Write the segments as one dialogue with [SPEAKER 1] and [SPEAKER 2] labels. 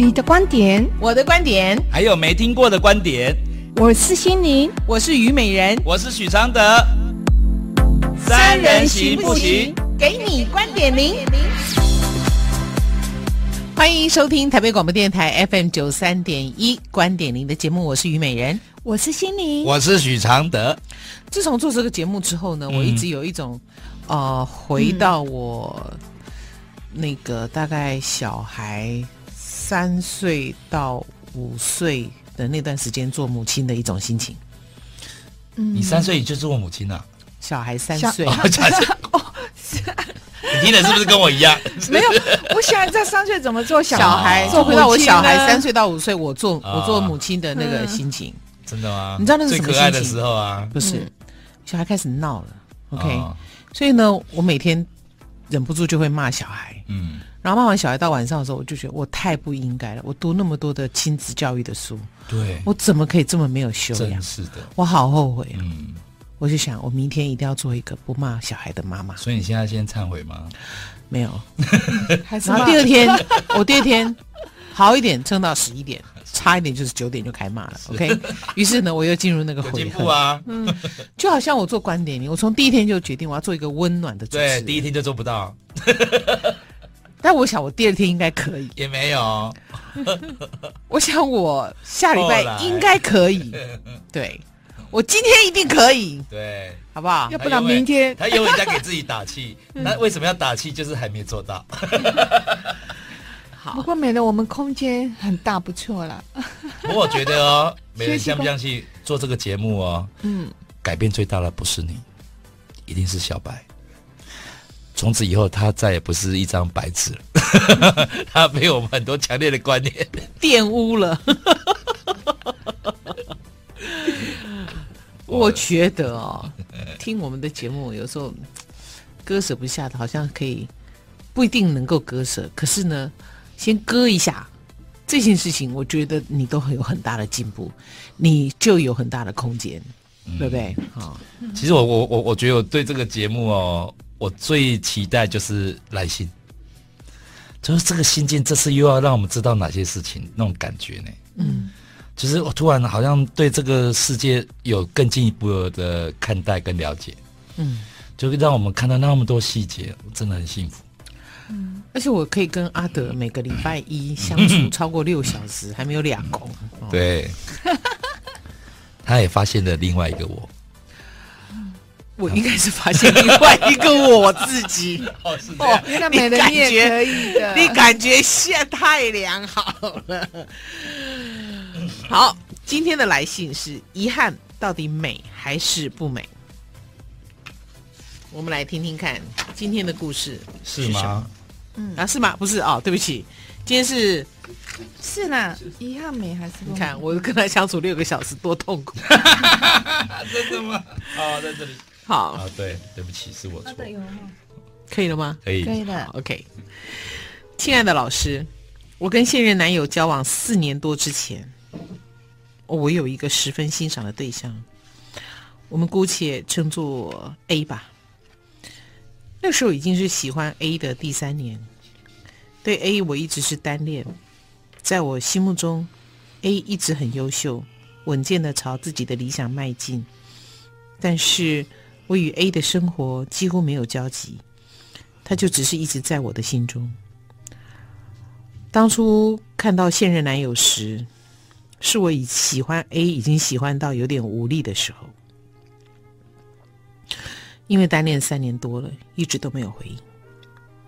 [SPEAKER 1] 你的观点，
[SPEAKER 2] 我的观点，
[SPEAKER 3] 还有没听过的观点。
[SPEAKER 1] 我是心灵，
[SPEAKER 2] 我是虞美人，
[SPEAKER 3] 我是许常德。三人行不行？
[SPEAKER 2] 给你观点零。欢迎收听台北广播电台 FM 九三点一观点零的节目，我是虞美人，
[SPEAKER 1] 我是心灵，
[SPEAKER 3] 我是许常德。
[SPEAKER 2] 自从做这个节目之后呢，嗯、我一直有一种呃，回到我。嗯那个大概小孩三岁到五岁的那段时间，做母亲的一种心情。
[SPEAKER 3] 嗯，你三岁就做母亲了，啊？
[SPEAKER 2] 小孩三岁，
[SPEAKER 3] 哦，你听的是不是跟我一样？
[SPEAKER 1] 没有，我小孩在三岁怎么做小孩？
[SPEAKER 2] 做回到我小孩三岁到五岁，我做我做母亲的那个心情。
[SPEAKER 3] 真的吗？
[SPEAKER 2] 你知道那是什么心情？
[SPEAKER 3] 最可爱的时候啊？
[SPEAKER 2] 不是，小孩开始闹了。OK，所以呢，我每天。忍不住就会骂小孩，嗯，然后骂完小孩到晚上的时候，我就觉得我太不应该了。我读那么多的亲子教育的书，
[SPEAKER 3] 对，
[SPEAKER 2] 我怎么可以这么没有修养？
[SPEAKER 3] 是的，
[SPEAKER 2] 我好后悔啊！嗯，我就想，我明天一定要做一个不骂小孩的妈妈。
[SPEAKER 3] 所以你现在先忏悔吗？
[SPEAKER 2] 没有，然后第二天，我第二天好一点，撑到十一点。差一点就是九点就开骂了，OK。于是呢，我又进入那个回合
[SPEAKER 3] 啊，
[SPEAKER 2] 嗯，就好像我做观点，我从第一天就决定我要做一个温暖的主持人。
[SPEAKER 3] 对，第一天就做不到，
[SPEAKER 2] 但我想我第二天应该可以，
[SPEAKER 3] 也没有。
[SPEAKER 2] 我想我下礼拜应该可以，对，我今天一定可以，
[SPEAKER 3] 对，
[SPEAKER 2] 好不好？
[SPEAKER 1] 要不然明天
[SPEAKER 3] 他永远在给自己打气，那为什么要打气？就是还没做到。
[SPEAKER 1] 好，不过美人，我们空间很大，不错了。
[SPEAKER 3] 不过我觉得哦，美人相不相信做这个节目哦？嗯，改变最大的不是你，一定是小白。从此以后，他再也不是一张白纸了，他被我们很多强烈的观念
[SPEAKER 2] 玷污了。我觉得哦，听我们的节目有时候割舍不下的，好像可以不一定能够割舍，可是呢。先割一下。这件事情，我觉得你都会有很大的进步，你就有很大的空间，嗯、对不对？好，
[SPEAKER 3] 其实我我我我觉得我对这个节目哦，我最期待就是来信，就是这个信件这次又要让我们知道哪些事情，那种感觉呢？嗯，就是我突然好像对这个世界有更进一步的看待跟了解，嗯，就让我们看到那么多细节，真的很幸福。
[SPEAKER 2] 嗯，而且我可以跟阿德每个礼拜一相处超过六小时，还没有两公。
[SPEAKER 3] 对，他也发现了另外一个我。
[SPEAKER 2] 我应该是发现另外一个我自己。
[SPEAKER 3] 哦。
[SPEAKER 1] 那美人你也可以的，
[SPEAKER 2] 你感觉现在太良好了。好，今天的来信是遗憾，到底美还是不美？我们来听听看今天的故事是什么？是吗？嗯啊，是吗？不是哦，对不起，今天是
[SPEAKER 1] 是啦，遗憾美还是？
[SPEAKER 2] 你看我跟他相处六个小时，多痛苦！
[SPEAKER 3] 真的吗？哦，在这里。
[SPEAKER 2] 好
[SPEAKER 3] 啊，对，对不起，是我错。
[SPEAKER 2] 可以了吗？
[SPEAKER 3] 可以，
[SPEAKER 1] 可以的。
[SPEAKER 2] OK，亲爱的老师，我跟现任男友交往四年多之前，我有一个十分欣赏的对象，我们姑且称作 A 吧。那时候已经是喜欢 A 的第三年，对 A 我一直是单恋，在我心目中，A 一直很优秀，稳健的朝自己的理想迈进，但是我与 A 的生活几乎没有交集，他就只是一直在我的心中。当初看到现任男友时，是我以喜欢 A 已经喜欢到有点无力的时候。因为单恋三年多了，一直都没有回应，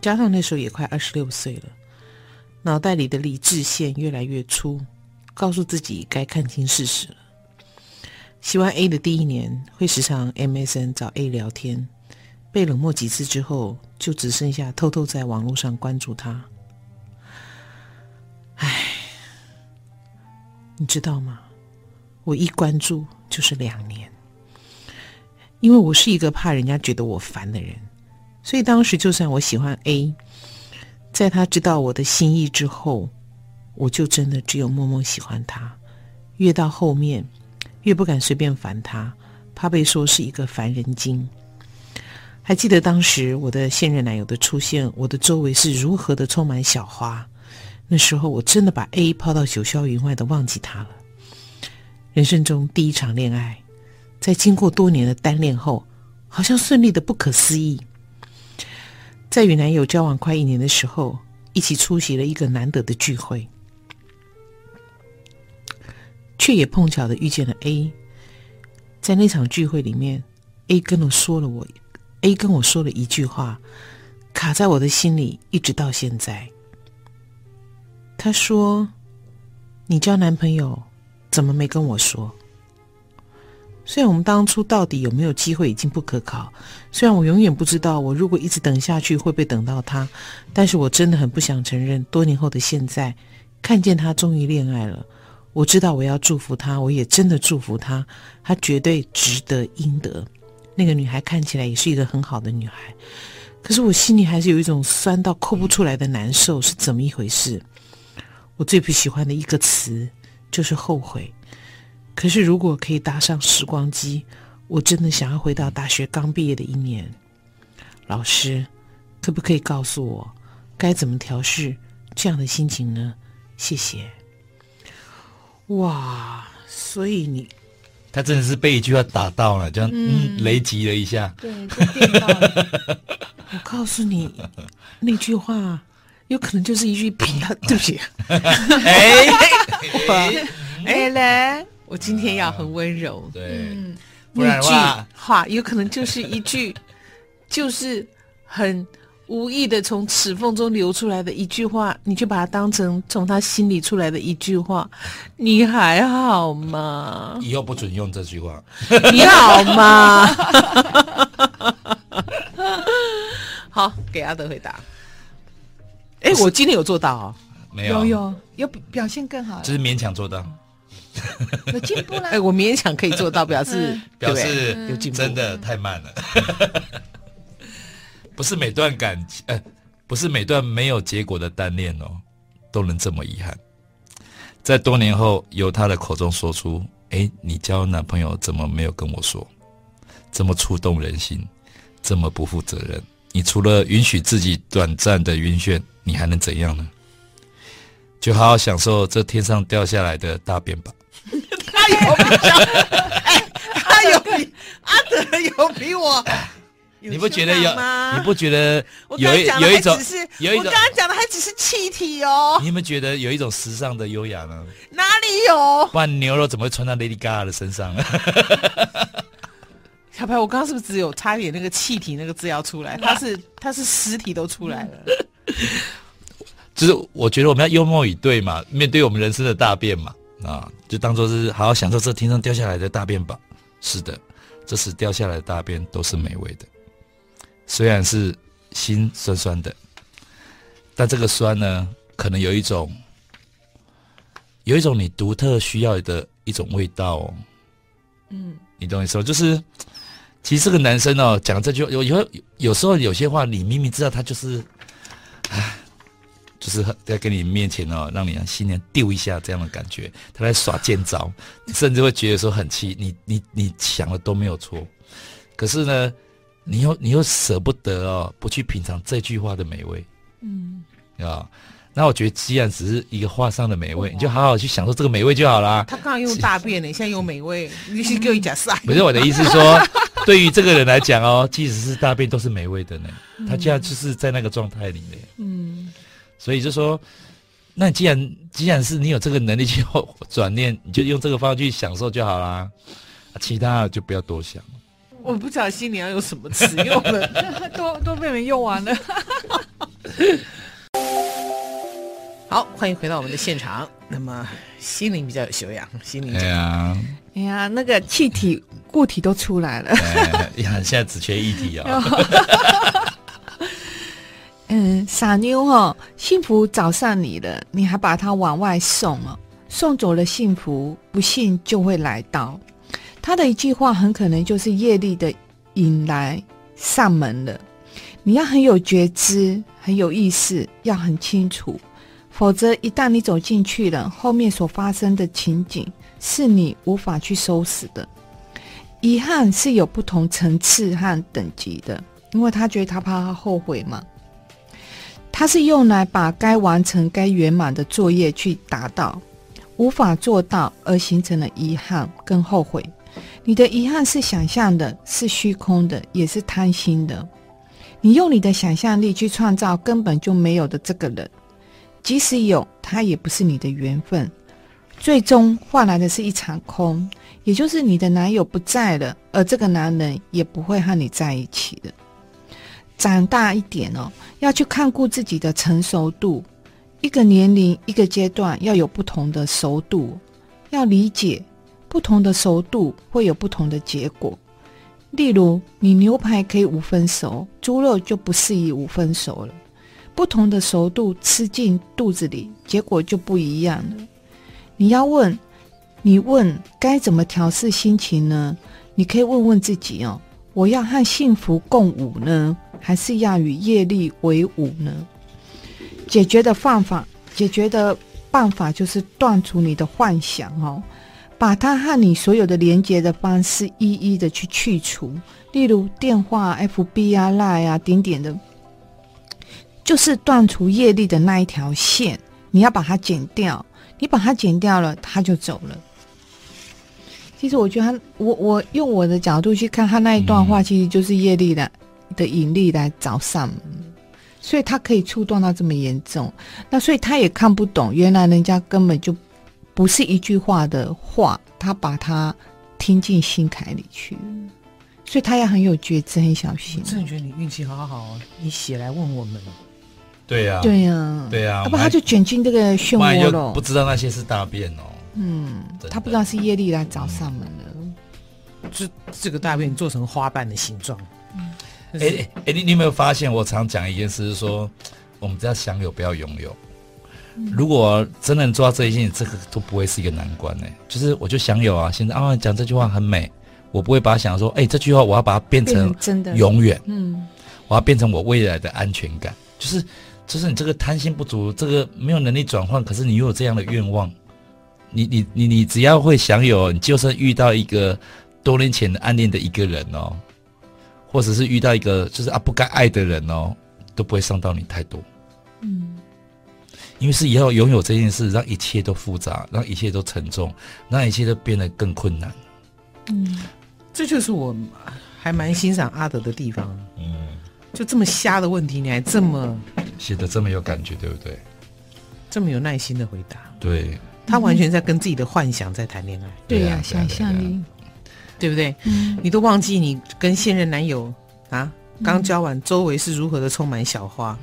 [SPEAKER 2] 加上那时候也快二十六岁了，脑袋里的理智线越来越粗，告诉自己该看清事实了。喜欢 A 的第一年，会时常 MSN 找 A 聊天，被冷漠几次之后，就只剩下偷偷在网络上关注他。唉，你知道吗？我一关注就是两年。因为我是一个怕人家觉得我烦的人，所以当时就算我喜欢 A，在他知道我的心意之后，我就真的只有默默喜欢他。越到后面，越不敢随便烦他，怕被说是一个烦人精。还记得当时我的现任男友的出现，我的周围是如何的充满小花，那时候我真的把 A 抛到九霄云外的忘记他了。人生中第一场恋爱，在经过多年的单恋后，好像顺利的不可思议。在与男友交往快一年的时候，一起出席了一个难得的聚会，却也碰巧的遇见了 A。在那场聚会里面，A 跟我说了我，A 跟我说了一句话，卡在我的心里，一直到现在。他说：“你交男朋友，怎么没跟我说？”虽然我们当初到底有没有机会已经不可考，虽然我永远不知道我如果一直等下去会不会等到他，但是我真的很不想承认，多年后的现在，看见他终于恋爱了，我知道我要祝福他，我也真的祝福他，他绝对值得应得。那个女孩看起来也是一个很好的女孩，可是我心里还是有一种酸到哭不出来的难受，是怎么一回事？我最不喜欢的一个词就是后悔。可是，如果可以搭上时光机，我真的想要回到大学刚毕业的一年。老师，可不可以告诉我该怎么调试这样的心情呢？谢谢。哇，所以你，
[SPEAKER 3] 他真的是被一句话打到了，这样嗯，雷击了一下。
[SPEAKER 1] 对，电到了。
[SPEAKER 2] 我告诉你，那句话有可能就是一句“呀 ”，对不起。哎，哎嘞。我今天要很温柔，
[SPEAKER 3] 嗯、对，
[SPEAKER 2] 嗯、不然的话，话有可能就是一句，就是很无意的从齿缝中流出来的一句话，你就把它当成从他心里出来的一句话，你还好吗？
[SPEAKER 3] 以后不准用这句话，
[SPEAKER 2] 你好吗？好，给阿德回答。哎，我今天有做到哦，
[SPEAKER 3] 没有，
[SPEAKER 1] 有有有表现更好，
[SPEAKER 3] 只是勉强做到。
[SPEAKER 1] 有进步啦，
[SPEAKER 2] 哎，我勉强可以做到，表示
[SPEAKER 3] 表示有进步，真的太慢了。不是每段感情，呃，不是每段没有结果的单恋哦，都能这么遗憾。在多年后，由他的口中说出：“哎，你交男朋友怎么没有跟我说？这么触动人心，这么不负责任。你除了允许自己短暂的晕眩，你还能怎样呢？就好好享受这天上掉下来的大便吧。”
[SPEAKER 2] 他有比较，哎，他有比阿德有比我，
[SPEAKER 3] 你不觉得有？你不觉得有一有一种？有一种，
[SPEAKER 2] 我刚刚讲的还只是气体哦。
[SPEAKER 3] 你有没有觉得有一种时尚的优雅呢？
[SPEAKER 2] 哪里有？
[SPEAKER 3] 不然牛肉怎么会穿到 Lady Gaga 的身上？
[SPEAKER 2] 小白，我刚刚是不是只有差点那个气体那个字要出来？它是它是实体都出来了。
[SPEAKER 3] 就是我觉得我们要幽默以对嘛，面对我们人生的大变嘛。啊，就当做是好好享受这天上掉下来的大便吧。是的，这时掉下来的大便都是美味的，虽然是心酸酸的，但这个酸呢，可能有一种，有一种你独特需要的一种味道哦。嗯，你懂我意思吗？就是，其实这个男生哦，讲这句有有有时候有些话，你明明知道他就是，唉。就是在跟你面前哦，让你新娘丢一下这样的感觉，他在耍贱招，甚至会觉得说很气。你你你想的都没有错，可是呢，你又你又舍不得哦，不去品尝这句话的美味，嗯，啊，那我觉得既然只是一个画上的美味，你就好好去享受这个美味就好啦。
[SPEAKER 2] 他刚刚用大便呢，现在用美味，你是给我讲啥？
[SPEAKER 3] 不是我的意思说，对于这个人来讲哦，即使是大便都是美味的呢。他既然就是在那个状态里面，嗯。所以就说，那既然既然是你有这个能力去转念，你就用这个方法去享受就好啦，其他的就不要多想。
[SPEAKER 2] 我不知道心里要有什么词用了，
[SPEAKER 1] 都都被人用完了。
[SPEAKER 2] 好，欢迎回到我们的现场。那么心灵比较有修养，心灵。
[SPEAKER 3] 哎呀，
[SPEAKER 1] 哎呀，那个气体固体都出来了。
[SPEAKER 3] 哎呀，现在只缺液体啊。
[SPEAKER 1] 嗯，傻妞哦，幸福找上你了，你还把它往外送哦，送走了幸福，不幸就会来到。他的一句话很可能就是业力的引来上门了。你要很有觉知，很有意识，要很清楚，否则一旦你走进去了，后面所发生的情景是你无法去收拾的。遗憾是有不同层次和等级的，因为他觉得他怕他后悔嘛。它是用来把该完成、该圆满的作业去达到，无法做到而形成了遗憾跟后悔。你的遗憾是想象的，是虚空的，也是贪心的。你用你的想象力去创造根本就没有的这个人，即使有，他也不是你的缘分。最终换来的是一场空，也就是你的男友不在了，而这个男人也不会和你在一起了。长大一点哦，要去看顾自己的成熟度。一个年龄、一个阶段要有不同的熟度，要理解不同的熟度会有不同的结果。例如，你牛排可以五分熟，猪肉就不适宜五分熟了。不同的熟度吃进肚子里，结果就不一样了。你要问，你问该怎么调试心情呢？你可以问问自己哦：我要和幸福共舞呢，还是要与业力为伍呢？解决的方法，解决的办法就是断除你的幻想哦，把它和你所有的连接的方式一一的去去除，例如电话、FB 啊、Line 啊、点点的，就是断除业力的那一条线，你要把它剪掉。你把它剪掉了，它就走了。其实我觉得他，我我用我的角度去看他那一段话，其实就是业力的的引力来找上门，所以他可以触动到这么严重。那所以他也看不懂，原来人家根本就不是一句话的话，他把它听进心坎里去，所以他也很有觉知，很小心。
[SPEAKER 2] 我真的觉得你运气好好，你写来问我们。
[SPEAKER 3] 对呀，
[SPEAKER 1] 对呀，
[SPEAKER 3] 对呀，
[SPEAKER 1] 要不他就卷进这个漩涡了，
[SPEAKER 3] 不知道那些是大便哦。
[SPEAKER 1] 嗯，他不知道是业力来找上门的，
[SPEAKER 2] 就这个大便做成花瓣的形状。
[SPEAKER 3] 哎哎，你你有没有发现？我常讲一件事，是说我们只要享有，不要拥有。如果真的能做到这一件，这个都不会是一个难关呢。就是我就享有啊，现在啊讲这句话很美，我不会把它想说，哎，这句话我要把它变成真的永远，嗯，我要变成我未来的安全感，就是。就是你这个贪心不足，这个没有能力转换，可是你又有这样的愿望，你你你你只要会享有，你就算遇到一个多年前的暗恋的一个人哦，或者是遇到一个就是啊不该爱的人哦，都不会伤到你太多。嗯，因为是以后拥有这件事，让一切都复杂，让一切都沉重，让一切都变得更困难。
[SPEAKER 2] 嗯，这就是我还蛮欣赏阿德的地方。嗯。就这么瞎的问题，你还这么
[SPEAKER 3] 写的这么有感觉，对不对？
[SPEAKER 2] 这么有耐心的回答，
[SPEAKER 3] 对，
[SPEAKER 2] 他完全在跟自己的幻想在谈恋爱，
[SPEAKER 1] 对呀，想象力，
[SPEAKER 2] 对不对？嗯，你都忘记你跟现任男友啊刚交往，周围是如何的充满小花，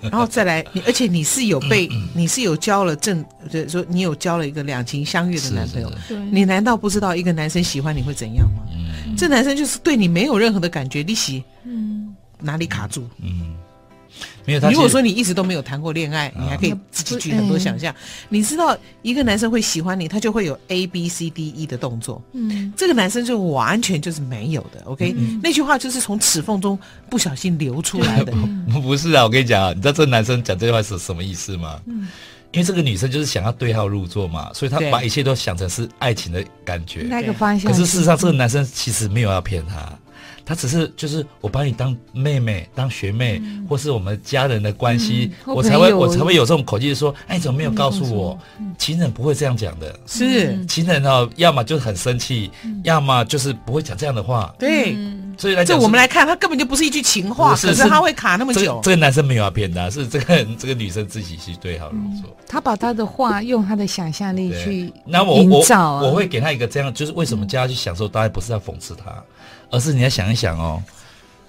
[SPEAKER 2] 然后再来，你而且你是有被，你是有交了正，就是说你有交了一个两情相悦的男朋友，你难道不知道一个男生喜欢你会怎样吗？嗯，这男生就是对你没有任何的感觉，利息，嗯。哪里卡住？嗯，没有。如果说你一直都没有谈过恋爱，你还可以自己举很多想象。你知道一个男生会喜欢你，他就会有 A B C D E 的动作。嗯，这个男生就完全就是没有的。OK，那句话就是从齿缝中不小心流出来的。
[SPEAKER 3] 不是啊，我跟你讲啊，你知道这个男生讲这句话是什么意思吗？嗯，因为这个女生就是想要对号入座嘛，所以他把一切都想成是爱情的感觉。
[SPEAKER 1] 那个方向。
[SPEAKER 3] 可是事实上，这个男生其实没有要骗她。他只是就是我把你当妹妹当学妹，嗯、或是我们家人的关系，嗯、我才会我才会有这种口气说，哎，你怎么没有告诉我？嗯、情人不会这样讲的，
[SPEAKER 2] 是
[SPEAKER 3] 情人哦，要么就是很生气，嗯、要么就是不会讲这样的话。
[SPEAKER 2] 对，所以来这我们来看，他根本就不是一句情话，是可是他会卡那么久。
[SPEAKER 3] 这个、这个男生没有要骗他，是这个这个女生自己去对号入座、嗯。
[SPEAKER 1] 他把他的话用他的想象力去
[SPEAKER 3] 那我我我会给他一个这样，就是为什么叫他去享受？当然不是要讽刺他。而是你要想一想哦，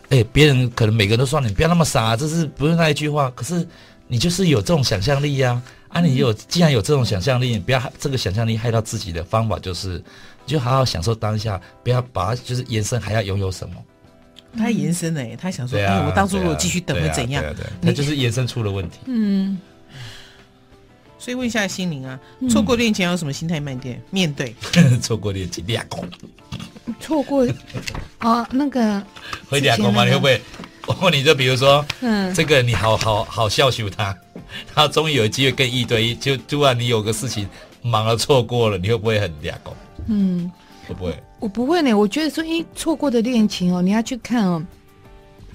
[SPEAKER 3] 哎，别人可能每个人都说你不要那么傻，这是不是那一句话？可是你就是有这种想象力呀，啊，啊，你有既然有这种想象力，你不要这个想象力害到自己的方法就是，你就好好享受当下，不要把它就是延伸还要拥有什么。
[SPEAKER 2] 他延伸呢，他想说，哎，我当初如果继续等会怎样？
[SPEAKER 3] 对，他就是延伸出了问题。
[SPEAKER 2] 嗯。所以问一下心灵啊，错过恋情要有什么心态慢点？面对
[SPEAKER 3] 错过恋情，
[SPEAKER 1] 错过啊，那个
[SPEAKER 3] 会两公吗？你会不会？我问你，就比如说，嗯，这个你好好好孝顺他，他终于有机会跟一对一，就突然你有个事情忙了错过了，你会不会很两公？嗯，会不会？
[SPEAKER 1] 我不会呢。我觉得说，一错过的恋情哦，你要去看哦，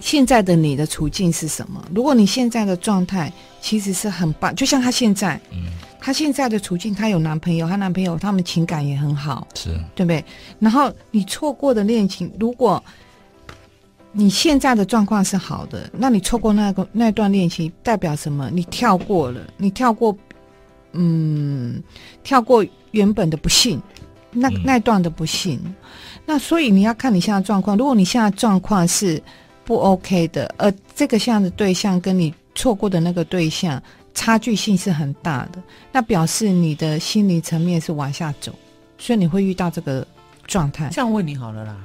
[SPEAKER 1] 现在的你的处境是什么？如果你现在的状态其实是很棒，就像他现在，嗯，她现在的处境，她有男朋友，她男朋友他们情感也很好，
[SPEAKER 3] 是
[SPEAKER 1] 对不对？然后你错过的恋情，如果你现在的状况是好的，那你错过那个那段恋情代表什么？你跳过了，你跳过，嗯，跳过原本的不幸，那那段的不幸。嗯、那所以你要看你现在状况，如果你现在状况是。不 OK 的，而这个像的对象跟你错过的那个对象差距性是很大的，那表示你的心理层面是往下走，所以你会遇到这个状态。
[SPEAKER 2] 这样问你好了啦，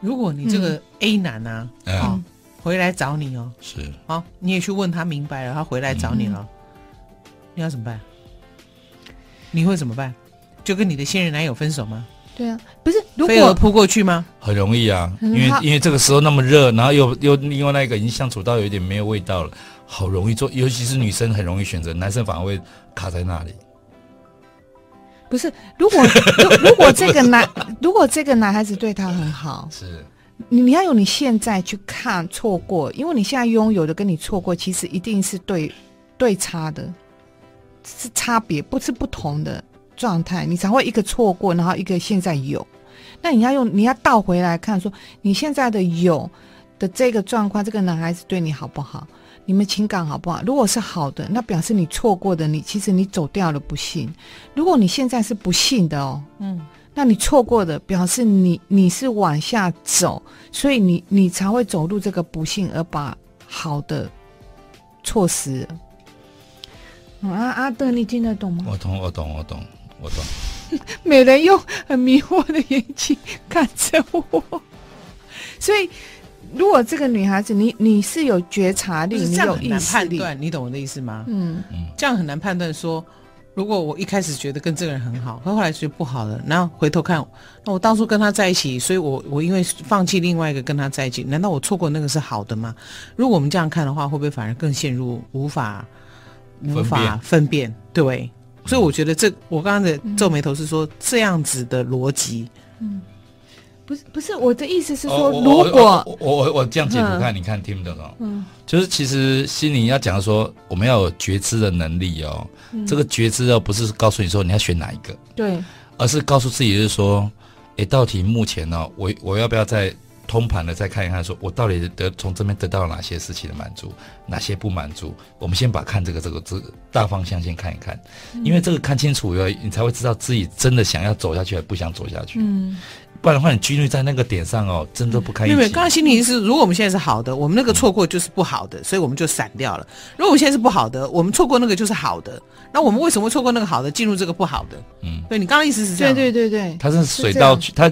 [SPEAKER 2] 如果你这个 A 男啊，嗯嗯、回来找你哦，
[SPEAKER 3] 是，
[SPEAKER 2] 好，你也去问他明白了，他回来找你了，嗯、你要怎么办？你会怎么办？就跟你的现任男友分手吗？
[SPEAKER 1] 对啊，不是，如果
[SPEAKER 2] 飞蛾扑过去吗？
[SPEAKER 3] 很容易啊，因为因为这个时候那么热，然后又又另外那个已经相处到有点没有味道了，好容易做，尤其是女生很容易选择，男生反而会卡在那里。
[SPEAKER 1] 不是，如果 如如果这个男如果这个男孩子对他很好，
[SPEAKER 3] 是
[SPEAKER 1] 你你要用你现在去看错过，因为你现在拥有的跟你错过其实一定是对对差的，是差别，不是不同的。状态，你才会一个错过，然后一个现在有。那你要用，你要倒回来看，说你现在的有的这个状况，这个男孩子对你好不好？你们情感好不好？如果是好的，那表示你错过的你，其实你走掉了不幸。如果你现在是不幸的哦，嗯，那你错过的表示你你是往下走，所以你你才会走入这个不幸，而把好的错失了。嗯、阿阿德，你听得懂吗？
[SPEAKER 3] 我懂，我懂，我懂。我懂，
[SPEAKER 1] 美人用很迷惑的眼睛看着我，所以如果这个女孩子，你你是有觉察力，你有意识力，
[SPEAKER 2] 你懂我的意思吗？嗯，这样很难判断说，如果我一开始觉得跟这个人很好，可后来觉得不好了，然后回头看，那我当初跟他在一起，所以我我因为放弃另外一个跟他在一起，难道我错过那个是好的吗？如果我们这样看的话，会不会反而更陷入无法无法分辨？对。所以我觉得这，我刚刚的皱眉头是说这样子的逻辑，嗯，
[SPEAKER 1] 不是不是我的意思是说，如果
[SPEAKER 3] 我我我这样解读看，你看听不懂哦？嗯，就是其实心里要讲说，我们要有觉知的能力哦。这个觉知哦，不是告诉你说你要选哪一个，
[SPEAKER 1] 对，
[SPEAKER 3] 而是告诉自己就是说，诶，到底目前呢，我我要不要再通盘的再看一看，说我到底得从这边得到了哪些事情的满足，哪些不满足？我们先把看这个这个这个大方向先看一看，因为这个看清楚以后，你才会知道自己真的想要走下去，还不想走下去。嗯，不然的话，你拘泥在那个点上哦，真的不开心。因为
[SPEAKER 2] 刚刚心里是，如果我们现在是好的，我们那个错过就是不好的，嗯、所以我们就散掉了。如果我们现在是不好的，我们错过那个就是好的，那我们为什么会错过那个好的，进入这个不好的？嗯，对你刚刚意思是这样，
[SPEAKER 1] 对对对对，
[SPEAKER 3] 他是水到渠，他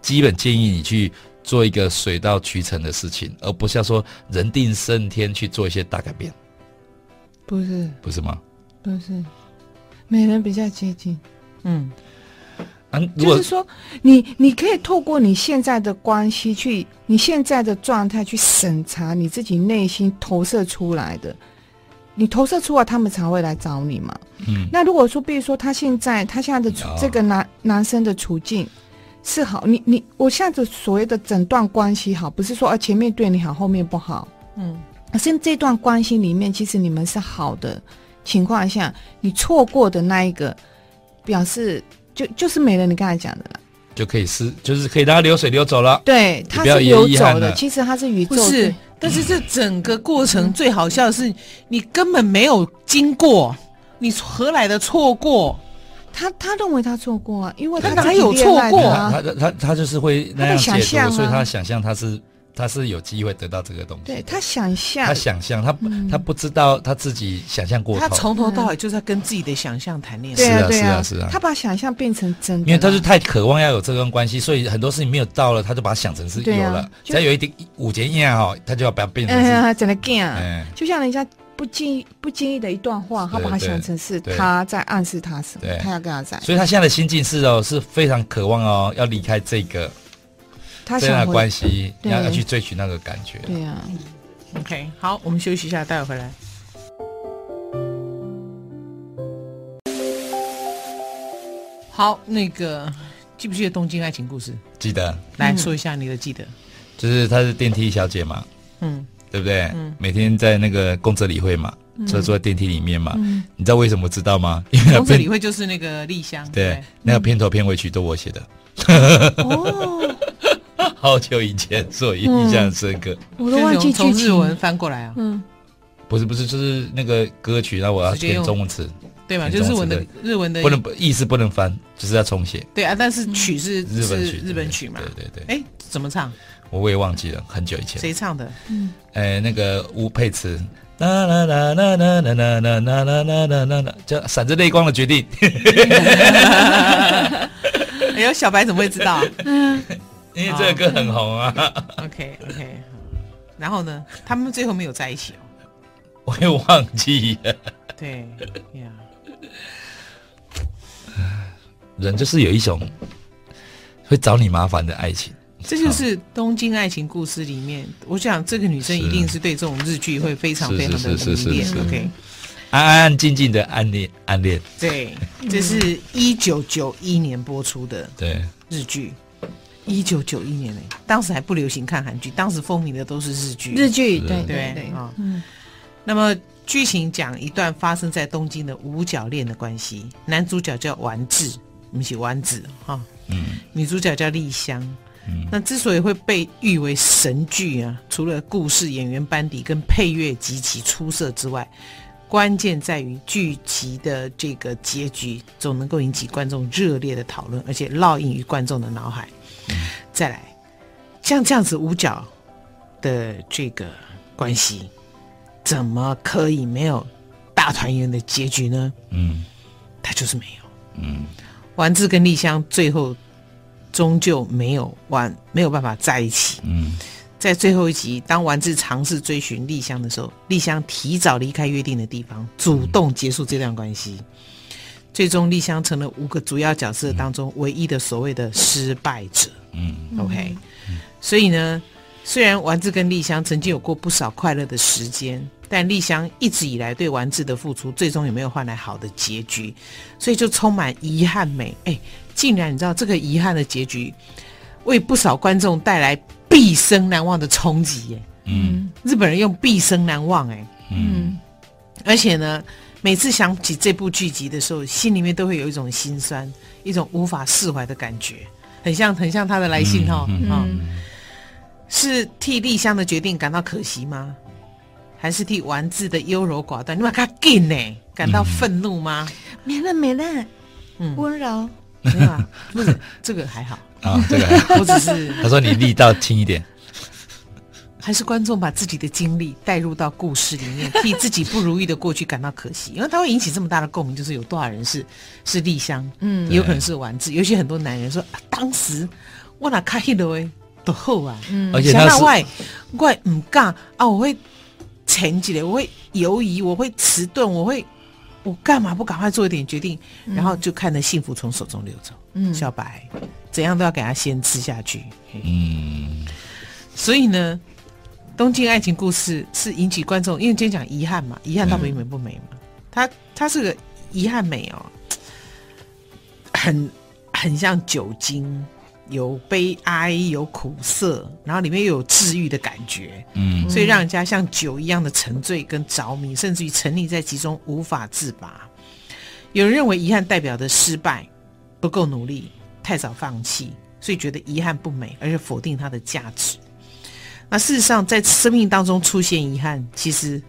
[SPEAKER 3] 基本建议你去。做一个水到渠成的事情，而不像说人定胜天去做一些大改变。
[SPEAKER 1] 不是，
[SPEAKER 3] 不是吗？
[SPEAKER 1] 不是，每人比较接近。嗯，
[SPEAKER 3] 啊，
[SPEAKER 1] 就是说，你你可以透过你现在的关系去，你现在的状态去审查你自己内心投射出来的，你投射出来，他们才会来找你嘛。嗯，那如果说，比如说他现在他现在的这个男男生的处境。是好，你你我现在所谓的整段关系好，不是说啊前面对你好，后面不好，嗯，而是这段关系里面，其实你们是好的情况下，你错过的那一个，表示就就是没了。你刚才讲的了，
[SPEAKER 3] 就可以是就是可以让它流水流走了，
[SPEAKER 1] 对，它是流走的，其实它是宇宙，
[SPEAKER 2] 不是，但是这整个过程最好笑的是，你根本没有经过，你何来的错过？
[SPEAKER 1] 他他认为他错过啊，因为
[SPEAKER 2] 他哪有错过啊？
[SPEAKER 3] 他他他他就是会那样解读，所以他想象他是他是有机会得到这个东西。
[SPEAKER 1] 对，他想象，
[SPEAKER 3] 他想象，他他不知道他自己想象过。
[SPEAKER 2] 他从头到尾就是在跟自己的想象谈恋爱。
[SPEAKER 1] 对啊，
[SPEAKER 3] 是啊，是啊。
[SPEAKER 1] 他把想象变成真的，
[SPEAKER 3] 因为他是太渴望要有这段关系，所以很多事情没有到了，他就把它想成是有了。只要有一点五节印哦，他就要把它变成是
[SPEAKER 1] 真的 g 就像人家。不经意不经意的一段话，他把它想成是他在暗示他什么，他要跟他在。
[SPEAKER 3] 所以他现在的心境是哦，是非常渴望哦，要离开这个他这样的关系，要要去追寻那个感觉。
[SPEAKER 1] 对呀
[SPEAKER 2] ，OK，好，我们休息一下，待会回来。好，那个记不记得《东京爱情故事》？
[SPEAKER 3] 记得，
[SPEAKER 2] 来说一下你的记得。
[SPEAKER 3] 就是她是电梯小姐嘛。
[SPEAKER 2] 嗯，
[SPEAKER 3] 对不对？嗯，每天在那个宫泽理会嘛，坐坐在电梯里面嘛。嗯，你知道为什么知道吗？因为
[SPEAKER 2] 宫泽理会就是那个丽香。
[SPEAKER 3] 对，那个片头片尾曲都我写的。哦，好久以前，所以印象深刻。
[SPEAKER 1] 我都忘记
[SPEAKER 2] 从日文翻过来啊。嗯，
[SPEAKER 3] 不是不是，就是那个歌曲，然后我要填中文词。
[SPEAKER 2] 对嘛，就是日文的日文的
[SPEAKER 3] 不能意思不能翻，就是要重写。
[SPEAKER 2] 对啊，但是曲是
[SPEAKER 3] 日本曲，
[SPEAKER 2] 日本曲嘛。
[SPEAKER 3] 对对对。
[SPEAKER 2] 哎，怎么唱？
[SPEAKER 3] 我也忘记了，很久以前。
[SPEAKER 2] 谁唱的？
[SPEAKER 3] 嗯，哎，那个吴佩慈。啦啦啦啦啦啦啦啦啦啦啦啦啦，叫闪着泪光的决定。
[SPEAKER 2] 哎呦，小白怎么会知道？
[SPEAKER 3] 嗯，因为这个歌很红啊。
[SPEAKER 2] OK OK，然后呢？他们最后没有在一起哦。
[SPEAKER 3] 我也忘记了。
[SPEAKER 2] 对呀。
[SPEAKER 3] 人就是有一种会找你麻烦的爱情，
[SPEAKER 2] 这就是《东京爱情故事》里面。我想这个女生一定是对这种日剧会非常非常的迷恋。OK，
[SPEAKER 3] 安安静静的暗恋，暗恋。
[SPEAKER 2] 对，这是一九九一年播出的对日剧。一九九一年呢，当时还不流行看韩剧，当时风靡的都是日剧。
[SPEAKER 1] 日剧，对对对
[SPEAKER 2] 啊。嗯，那么剧情讲一段发生在东京的五角恋的关系，男主角叫丸治。我们写丸子哈，嗯，女主角叫丽香，嗯，那之所以会被誉为神剧啊，除了故事、演员班底跟配乐极其出色之外，关键在于剧集的这个结局总能够引起观众热烈的讨论，而且烙印于观众的脑海。嗯，再来，像这样子五角的这个关系，怎么可以没有大团圆的结局呢？嗯，他就是没有，嗯。丸子跟丽香最后终究没有完，没有办法在一起。嗯，在最后一集，当丸子尝试追寻丽香的时候，丽香提早离开约定的地方，主动结束这段关系。嗯、最终，丽香成了五个主要角色当中唯一的所谓的失败者。嗯，OK。所以呢，虽然丸子跟丽香曾经有过不少快乐的时间。但丽香一直以来对丸子的付出，最终也没有换来好的结局？所以就充满遗憾美。哎，竟然你知道这个遗憾的结局，为不少观众带来毕生难忘的冲击耶！嗯，日本人用毕生难忘哎，嗯，而且呢，每次想起这部剧集的时候，心里面都会有一种心酸，一种无法释怀的感觉，很像很像他的来信哈，嗯，嗯，是替丽香的决定感到可惜吗？还是替丸子的优柔寡断，你把他给呢？感到愤怒吗？
[SPEAKER 1] 没了没了，嗯，温柔，
[SPEAKER 2] 没有啊，不是这个还好。
[SPEAKER 3] 啊，这个还好，
[SPEAKER 2] 我只是。
[SPEAKER 3] 他说你力道轻一点，
[SPEAKER 2] 还是观众把自己的经历带入到故事里面，替自己不如意的过去感到可惜，因为它会引起这么大的共鸣，就是有多少人是 是丽香，嗯，也有可能是丸子，尤其很多男人说，啊、当时我哪开了喂都好啊，嗯，而且他是外怪唔干啊，我会。沉起来我会犹疑，我会迟钝，我会，我干嘛不赶快做一点决定？嗯、然后就看着幸福从手中流走。嗯，小白怎样都要给他先吃下去。嗯，所以呢，《东京爱情故事》是引起观众，因为今天讲遗憾嘛，遗憾到底美不美嘛？它它是个遗憾美哦，很很像酒精。有悲哀，有苦涩，然后里面又有治愈的感觉，嗯，所以让人家像酒一样的沉醉跟着迷，甚至于沉溺在其中无法自拔。有人认为遗憾代表的失败，不够努力，太早放弃，所以觉得遗憾不美，而且否定它的价值。那事实上，在生命当中出现遗憾，其实，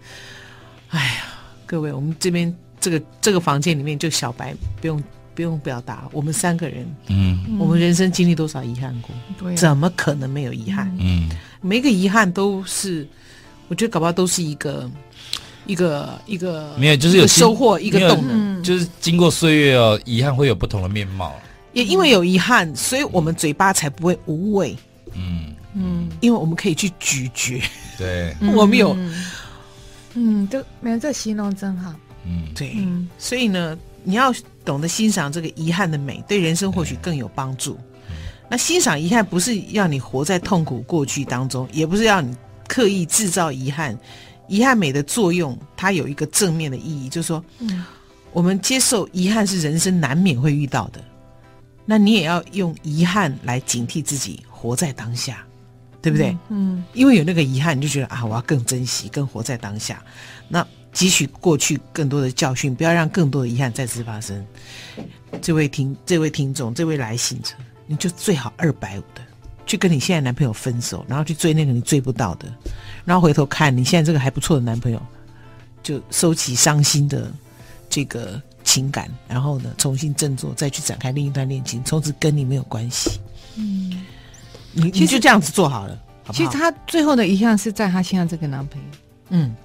[SPEAKER 2] 哎呀，各位，我们这边这个这个房间里面就小白不用。不用表达，我们三个人，嗯，我们人生经历多少遗憾过？对，怎么可能没有遗憾？嗯，每一个遗憾都是，我觉得搞不好都是一个，一个一个
[SPEAKER 3] 没有，就是有
[SPEAKER 2] 收获，一个动能，
[SPEAKER 3] 就是经过岁月哦，遗憾会有不同的面貌。
[SPEAKER 2] 也因为有遗憾，所以我们嘴巴才不会无味。嗯嗯，因为我们可以去咀嚼。
[SPEAKER 3] 对，
[SPEAKER 2] 我们有，
[SPEAKER 1] 嗯，都没有这形容真好。
[SPEAKER 2] 嗯，对，所以呢。你要懂得欣赏这个遗憾的美，对人生或许更有帮助。那欣赏遗憾不是要你活在痛苦过去当中，也不是要你刻意制造遗憾。遗憾美的作用，它有一个正面的意义，就是说，嗯，我们接受遗憾是人生难免会遇到的。那你也要用遗憾来警惕自己，活在当下，对不对？
[SPEAKER 1] 嗯，嗯
[SPEAKER 2] 因为有那个遗憾，你就觉得啊，我要更珍惜，更活在当下。那汲取过去更多的教训，不要让更多的遗憾再次发生。这位听，这位听众，这位来信者，你就最好二百五的去跟你现在男朋友分手，然后去追那个你追不到的，然后回头看你现在这个还不错的男朋友，就收起伤心的这个情感，然后呢，重新振作，再去展开另一段恋情，从此跟你没有关系。嗯，你你就这样子做好了。好好
[SPEAKER 1] 其实他最后的遗憾是在他现在这个男朋友。
[SPEAKER 2] 嗯，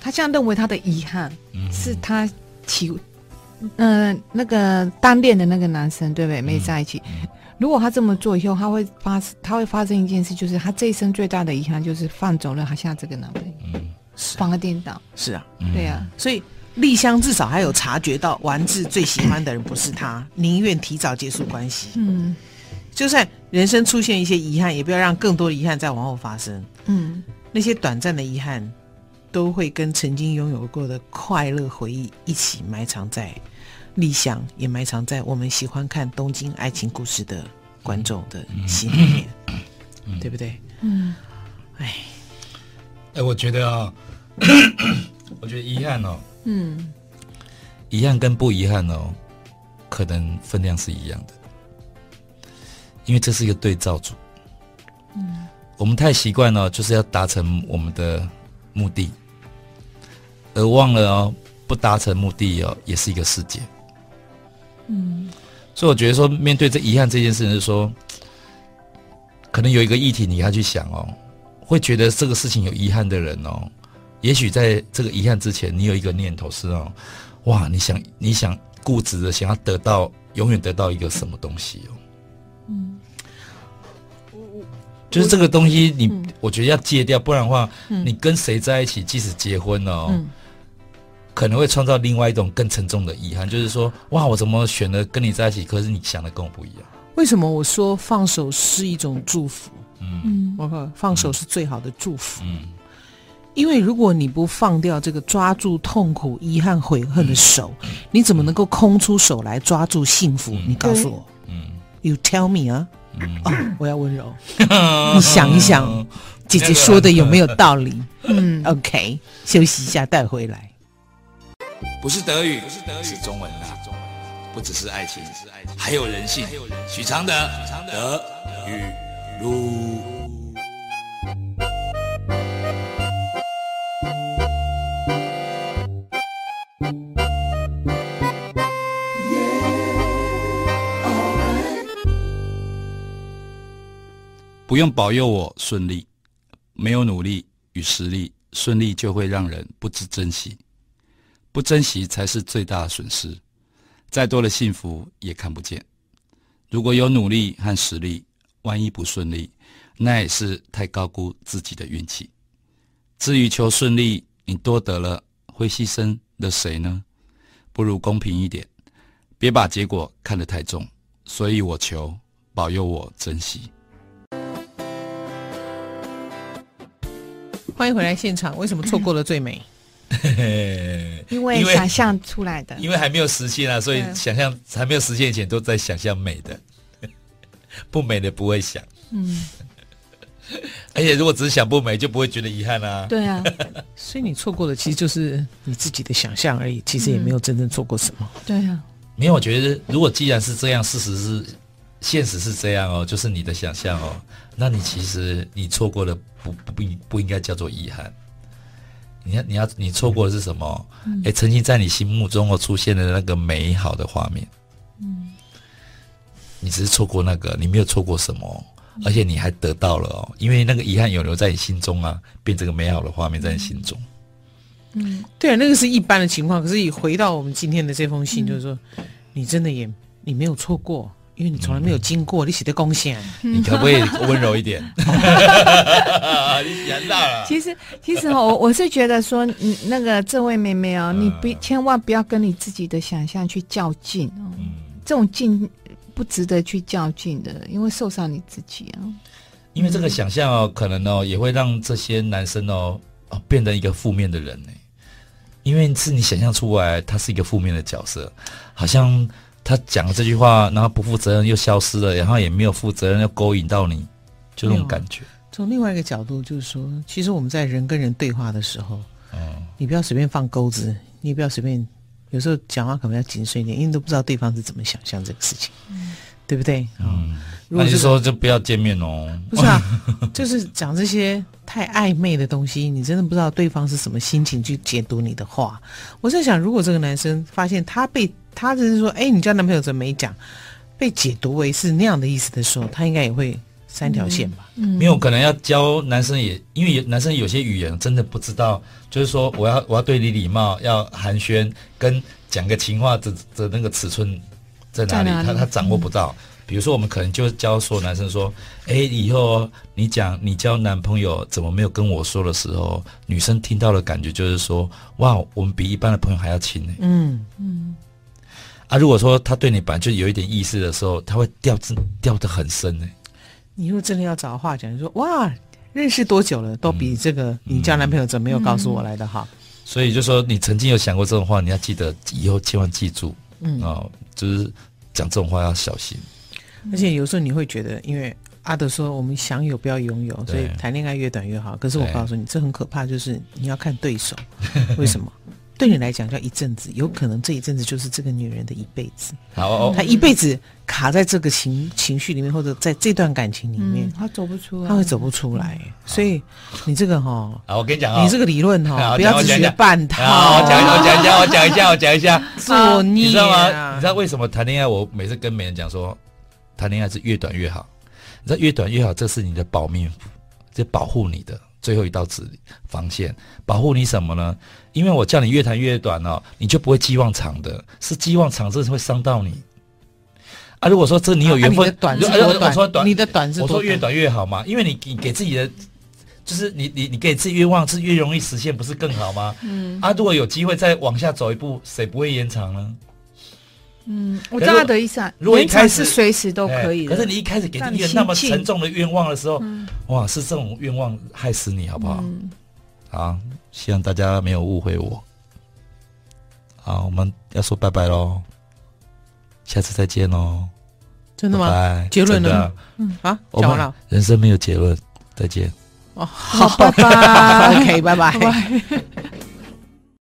[SPEAKER 1] 他现在认为他的遗憾是他起，嗯、呃，那个单恋的那个男生，对不对？没在一起。
[SPEAKER 3] 嗯
[SPEAKER 1] 如果他这么做以后，他会发他会发生一件事，就是他这一生最大的遗憾就是放走了他现在这个男朋友，
[SPEAKER 3] 嗯，
[SPEAKER 1] 反而颠倒。
[SPEAKER 2] 是啊，
[SPEAKER 1] 对、啊，
[SPEAKER 2] 所以丽香至少还有察觉到丸子最喜欢的人不是他，宁愿提早结束关系。
[SPEAKER 1] 嗯
[SPEAKER 2] 就算人生出现一些遗憾，也不要让更多的遗憾再往后发生。
[SPEAKER 1] 嗯，
[SPEAKER 2] 那些短暂的遗憾，都会跟曾经拥有过的快乐回忆一起埋藏在理想，也埋藏在我们喜欢看东京爱情故事的观众的心里面，
[SPEAKER 3] 嗯。
[SPEAKER 2] 对不对？
[SPEAKER 1] 嗯，
[SPEAKER 2] 哎，
[SPEAKER 3] 哎，我觉得啊、哦，我觉得遗憾哦，
[SPEAKER 1] 嗯，
[SPEAKER 3] 遗憾跟不遗憾哦，可能分量是一样的，因为这是一个对照组。嗯，我们太习惯了，就是要达成我们的目的，而忘了哦，不达成目的哦，也是一个世界。
[SPEAKER 1] 嗯，
[SPEAKER 3] 所以我觉得说，面对这遗憾这件事是说，可能有一个议题你要去想哦，会觉得这个事情有遗憾的人哦，也许在这个遗憾之前，你有一个念头是哦，哇，你想你想固执的想要得到，永远得到一个什么东西哦，就是这个东西你，你、
[SPEAKER 1] 嗯、
[SPEAKER 3] 我觉得要戒掉，不然的话，
[SPEAKER 1] 嗯、
[SPEAKER 3] 你跟谁在一起，即使结婚哦。
[SPEAKER 1] 嗯
[SPEAKER 3] 可能会创造另外一种更沉重的遗憾，就是说，哇，我怎么选了跟你在一起，可是你想的跟我不一样？
[SPEAKER 2] 为什么我说放手是一种祝福？
[SPEAKER 3] 嗯
[SPEAKER 1] 嗯，
[SPEAKER 2] 我说放手是最好的祝福。
[SPEAKER 3] 嗯，
[SPEAKER 2] 因为如果你不放掉这个抓住痛苦、遗憾、悔恨的手，你怎么能够空出手来抓住幸福？你告诉我，
[SPEAKER 3] 嗯
[SPEAKER 2] ，You tell me 啊，
[SPEAKER 3] 嗯
[SPEAKER 2] 哦，我要温柔，你想一想，姐姐说的有没有道理？
[SPEAKER 1] 嗯
[SPEAKER 2] ，OK，休息一下，带回来。
[SPEAKER 3] 不是德语，是中文啦。不只是爱情，还有人性。许常德，德语路。不用保佑我顺利，没有努力与实力，顺利就会让人不知珍惜。不珍惜才是最大的损失，再多的幸福也看不见。如果有努力和实力，万一不顺利，那也是太高估自己的运气。至于求顺利，你多得了，会牺牲了谁呢？不如公平一点，别把结果看得太重。所以我求保佑我珍惜。
[SPEAKER 2] 欢迎回来现场，为什么错过了最美？
[SPEAKER 1] 因为想象出来的，
[SPEAKER 3] 因为还没有实现啊，所以想象还没有实现以前都在想象美的，不美的不会想。
[SPEAKER 1] 嗯，
[SPEAKER 3] 而且如果只是想不美，就不会觉得遗憾啊。
[SPEAKER 1] 对啊，
[SPEAKER 2] 所以你错过的其实就是你自己的想象而已，其实也没有真正错过什么。
[SPEAKER 1] 对啊，
[SPEAKER 3] 没有，我觉得如果既然是这样，事实是现实是这样哦，就是你的想象哦，那你其实你错过了不不不不应该叫做遗憾。你要你要你错过的是什么？哎、嗯，曾经在你心目中哦出现的那个美好的画面，嗯，你只是错过那个，你没有错过什么，而且你还得到了哦，因为那个遗憾有留在你心中啊，变成个美好的画面在你心中。
[SPEAKER 2] 嗯，对啊，那个是一般的情况。可是，你回到我们今天的这封信，就是说，你真的也你没有错过。因为你从来没有经过，嗯、你写的贡献，
[SPEAKER 3] 你可不可以温柔一点？你想到了。
[SPEAKER 1] 其实，其实我我是觉得说，你那个这位妹妹哦，嗯、你不千万不要跟你自己的想象去较劲哦，嗯、这种劲不值得去较劲的，因为受伤你自己啊。
[SPEAKER 3] 因为这个想象哦，可能哦也会让这些男生哦哦变成一个负面的人呢，因为是你想象出来他是一个负面的角色，好像。他讲了这句话，然后不负责任又消失了，然后也没有负责任又勾引到你，就那种感觉。
[SPEAKER 2] 从另外一个角度，就是说，其实我们在人跟人对话的时候，
[SPEAKER 3] 嗯，
[SPEAKER 2] 你不要随便放钩子，你也不要随便，有时候讲话可能要谨慎一点，因为都不知道对方是怎么想象这个事情，嗯、对不对？嗯，如果、这个、
[SPEAKER 3] 那你说就不要见面哦。
[SPEAKER 2] 不是啊，就是讲这些太暧昧的东西，你真的不知道对方是什么心情去解读你的话。我在想，如果这个男生发现他被他只是说，哎，你交男朋友怎么没讲？被解读为是那样的意思的时候，他应该也会。三条线吧，
[SPEAKER 3] 嗯，没有可能要教男生也，因为男生有些语言真的不知道，就是说我要我要对你礼貌，要寒暄，跟讲个情话的的那个尺寸在哪里，哪里他他掌握不到。嗯、比如说，我们可能就教说男生说，哎，以后你讲你交男朋友怎么没有跟我说的时候，女生听到的感觉就是说，哇，我们比一般的朋友还要亲呢。
[SPEAKER 2] 嗯嗯。
[SPEAKER 3] 啊，如果说他对你本来就有一点意思的时候，他会掉字掉得很深呢。
[SPEAKER 2] 你如果真的要找话讲，你说哇，认识多久了，都比这个你交男朋友怎么没有告诉我来的好。
[SPEAKER 3] 所以就说你曾经有想过这种话，你要记得以后千万记住，嗯哦，就是讲这种话要小心。
[SPEAKER 2] 而且有时候你会觉得，因为阿德说我们想有不要拥有，所以谈恋爱越短越好。可是我告诉你，这很可怕，就是你要看对手，为什么？对你来讲叫一阵子，有可能这一阵子就是这个女人的一辈子。
[SPEAKER 3] 好，
[SPEAKER 2] 她一辈子卡在这个情情绪里面，或者在这段感情里面，
[SPEAKER 1] 她走不出来，
[SPEAKER 2] 她会走不出来。所以你这个哈，
[SPEAKER 3] 啊，我跟你讲啊，
[SPEAKER 2] 你这个理论哈，不要只学半套。
[SPEAKER 3] 我讲，我讲一下，我讲一下，我讲一下，
[SPEAKER 2] 作孽，
[SPEAKER 3] 你知道吗？你知道为什么谈恋爱？我每次跟别人讲说，谈恋爱是越短越好。你知道越短越好，这是你的保命符，这保护你的。最后一道子防线，保护你什么呢？因为我叫你越谈越短哦，你就不会寄望长的，是寄望长，这是会伤到你。啊，如果说这你有缘分，啊、短是短，我说短，
[SPEAKER 2] 你的短是短，
[SPEAKER 3] 我说越短越好嘛，因为你你给自己的，就是你你你给自己愿望是越容易实现，不是更好吗？嗯。啊，如果有机会再往下走一步，谁不会延长呢？
[SPEAKER 1] 嗯，我知道他的意思啊。
[SPEAKER 3] 如果一开始
[SPEAKER 1] 是随时都可以的，
[SPEAKER 3] 可是你一开始给自己那么沉重的愿望的时候，哇，是这种愿望害死你，好不好？嗯、好，希望大家没有误会我。好，我们要说拜拜喽，下次再见喽。
[SPEAKER 2] 真的吗？拜拜结论呢？嗯，啊，讲完了。
[SPEAKER 3] 人生没有结论，再见。
[SPEAKER 1] 哦，好，拜拜。
[SPEAKER 2] OK，拜拜。